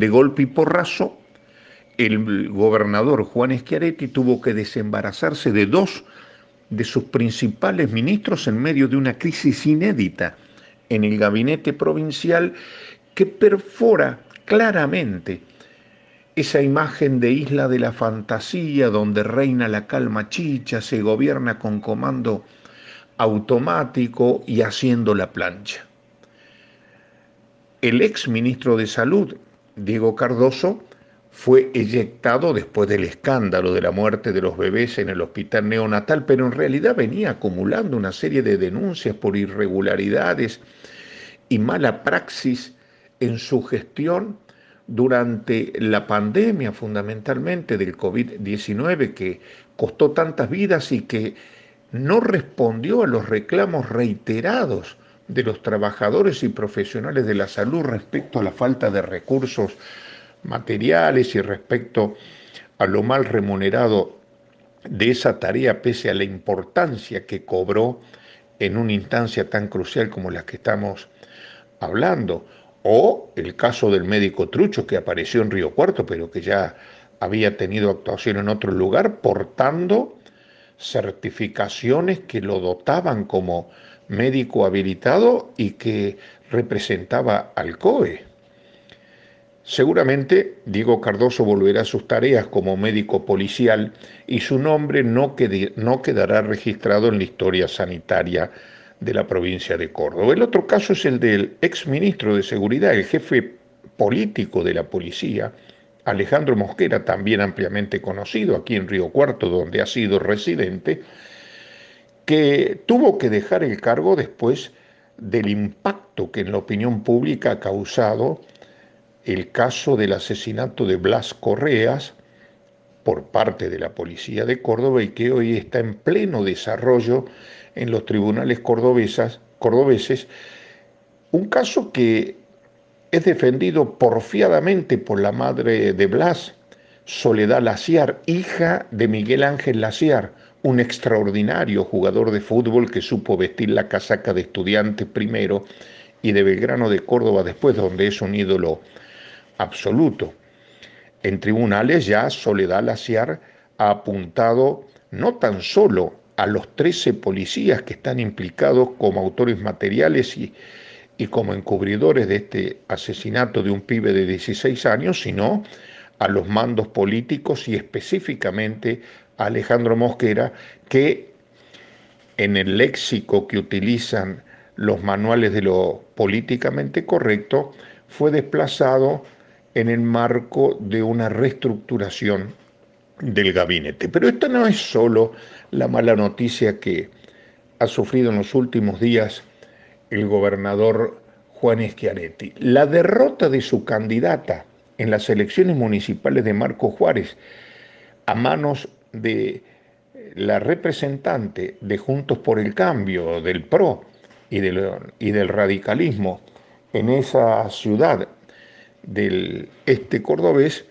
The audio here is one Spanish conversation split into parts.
De golpe y porrazo, el gobernador Juan Schiaretti tuvo que desembarazarse de dos de sus principales ministros en medio de una crisis inédita en el gabinete provincial que perfora claramente esa imagen de isla de la fantasía donde reina la calma chicha, se gobierna con comando automático y haciendo la plancha. El ex ministro de Salud, Diego Cardoso, fue eyectado después del escándalo de la muerte de los bebés en el hospital neonatal, pero en realidad venía acumulando una serie de denuncias por irregularidades y mala praxis en su gestión durante la pandemia fundamentalmente del COVID-19 que costó tantas vidas y que no respondió a los reclamos reiterados de los trabajadores y profesionales de la salud respecto a la falta de recursos materiales y respecto a lo mal remunerado de esa tarea pese a la importancia que cobró en una instancia tan crucial como la que estamos hablando. O el caso del médico Trucho que apareció en Río Cuarto, pero que ya había tenido actuación en otro lugar, portando certificaciones que lo dotaban como médico habilitado y que representaba al COE. Seguramente Diego Cardoso volverá a sus tareas como médico policial y su nombre no, no, quedará registrado en la historia sanitaria de la provincia de Córdoba. El otro caso es el del ex ministro de Seguridad, el jefe político de la policía, Alejandro Mosquera, también ampliamente conocido aquí en Río Cuarto, donde ha sido residente, que tuvo que dejar el cargo después del impacto que en la opinión pública ha causado el caso del asesinato de Blas Correas por parte de la policía de Córdoba y que hoy está en pleno desarrollo en los tribunales cordobeses, un caso que es defendido porfiadamente por la madre de Blas, Soledad Laciar, hija de Miguel Ángel Laciar, un extraordinario jugador de fútbol que supo vestir la casaca de estudiante primero y de Belgrano de Córdoba después, donde es un ídolo absoluto. En tribunales ya Soledad Laciar ha apuntado no tan solo a los 13 policías que están implicados como autores materiales y, y como encubridores de este asesinato de un pibe de 16 años, sino a los mandos políticos y específicamente a Alejandro Mosquera, que en el léxico que utilizan los manuales de lo políticamente correcto, fue desplazado en el marco de una reestructuración del gabinete. Pero esta no es solo la mala noticia que ha sufrido en los últimos días el gobernador Juan Schiaretti. La derrota de su candidata en las elecciones municipales de Marco Juárez a manos de la representante de Juntos por el Cambio, del PRO y del, y del radicalismo en esa ciudad del este cordobés,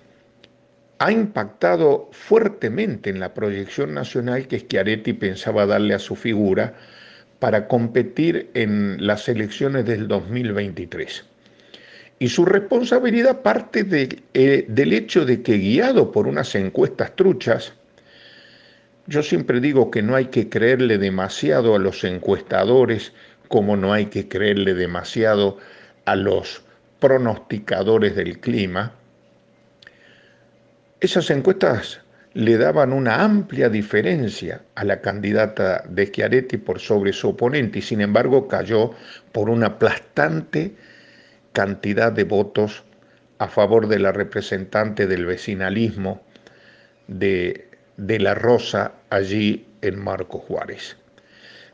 ha impactado fuertemente en la proyección nacional que Schiaretti pensaba darle a su figura para competir en las elecciones del 2023. Y su responsabilidad parte eh, del hecho de que guiado por unas encuestas truchas, yo siempre digo que no hay que creerle demasiado a los encuestadores como no hay que creerle demasiado a los pronosticadores del clima. Esas encuestas le daban una amplia diferencia a la candidata de Schiaretti por sobre su oponente y sin embargo cayó por una aplastante cantidad de votos a favor de la representante del vecinalismo de, de La Rosa allí en Marco Juárez.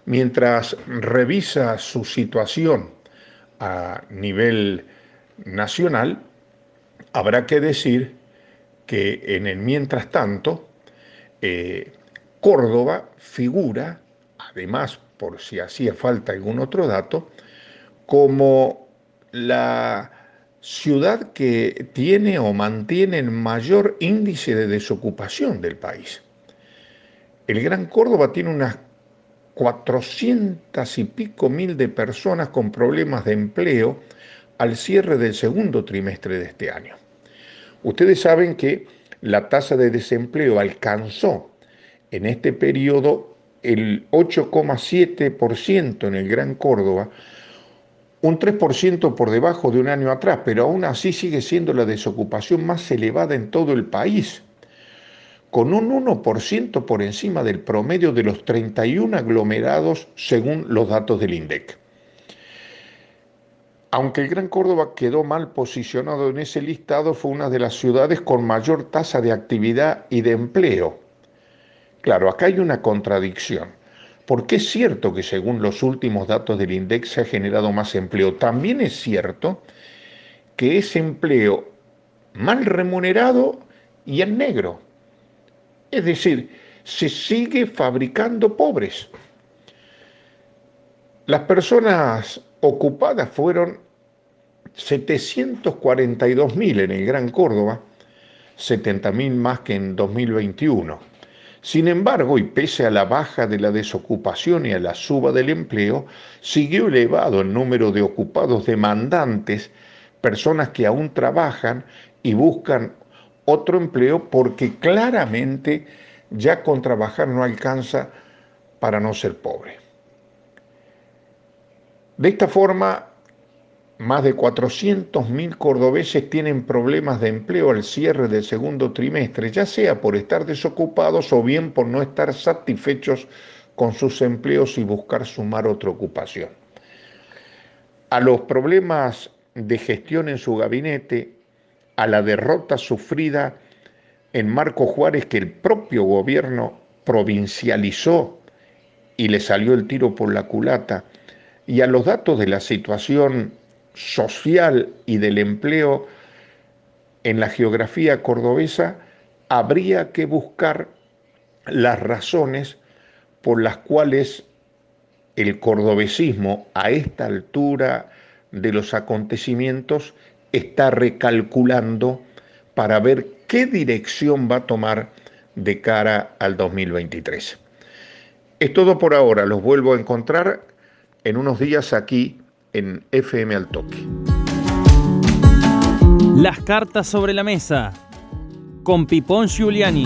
Mientras revisa su situación a nivel nacional, habrá que decir que en el mientras tanto, eh, Córdoba figura, además por si hacía falta algún otro dato, como la ciudad que tiene o mantiene el mayor índice de desocupación del país. El Gran Córdoba tiene unas 400 y pico mil de personas con problemas de empleo al cierre del segundo trimestre de este año. Ustedes saben que la tasa de desempleo alcanzó en este periodo el 8,7% en el Gran Córdoba, un 3% por debajo de un año atrás, pero aún así sigue siendo la desocupación más elevada en todo el país, con un 1% por encima del promedio de los 31 aglomerados según los datos del INDEC. Aunque el Gran Córdoba quedó mal posicionado en ese listado, fue una de las ciudades con mayor tasa de actividad y de empleo. Claro, acá hay una contradicción porque es cierto que según los últimos datos del INDEX se ha generado más empleo. También es cierto que es empleo mal remunerado y en negro. Es decir, se sigue fabricando pobres. Las personas ocupadas fueron 742.000 en el Gran Córdoba, 70.000 más que en 2021. Sin embargo, y pese a la baja de la desocupación y a la suba del empleo, siguió elevado el número de ocupados demandantes, personas que aún trabajan y buscan otro empleo porque claramente ya con trabajar no alcanza para no ser pobre. De esta forma, más de 400.000 cordobeses tienen problemas de empleo al cierre del segundo trimestre, ya sea por estar desocupados o bien por no estar satisfechos con sus empleos y buscar sumar otra ocupación. A los problemas de gestión en su gabinete, a la derrota sufrida en Marco Juárez que el propio gobierno provincializó y le salió el tiro por la culata, y a los datos de la situación social y del empleo en la geografía cordobesa, habría que buscar las razones por las cuales el cordobesismo a esta altura de los acontecimientos está recalculando para ver qué dirección va a tomar de cara al 2023. Es todo por ahora, los vuelvo a encontrar en unos días aquí en FM al Toque. Las cartas sobre la mesa con Pipón Giuliani.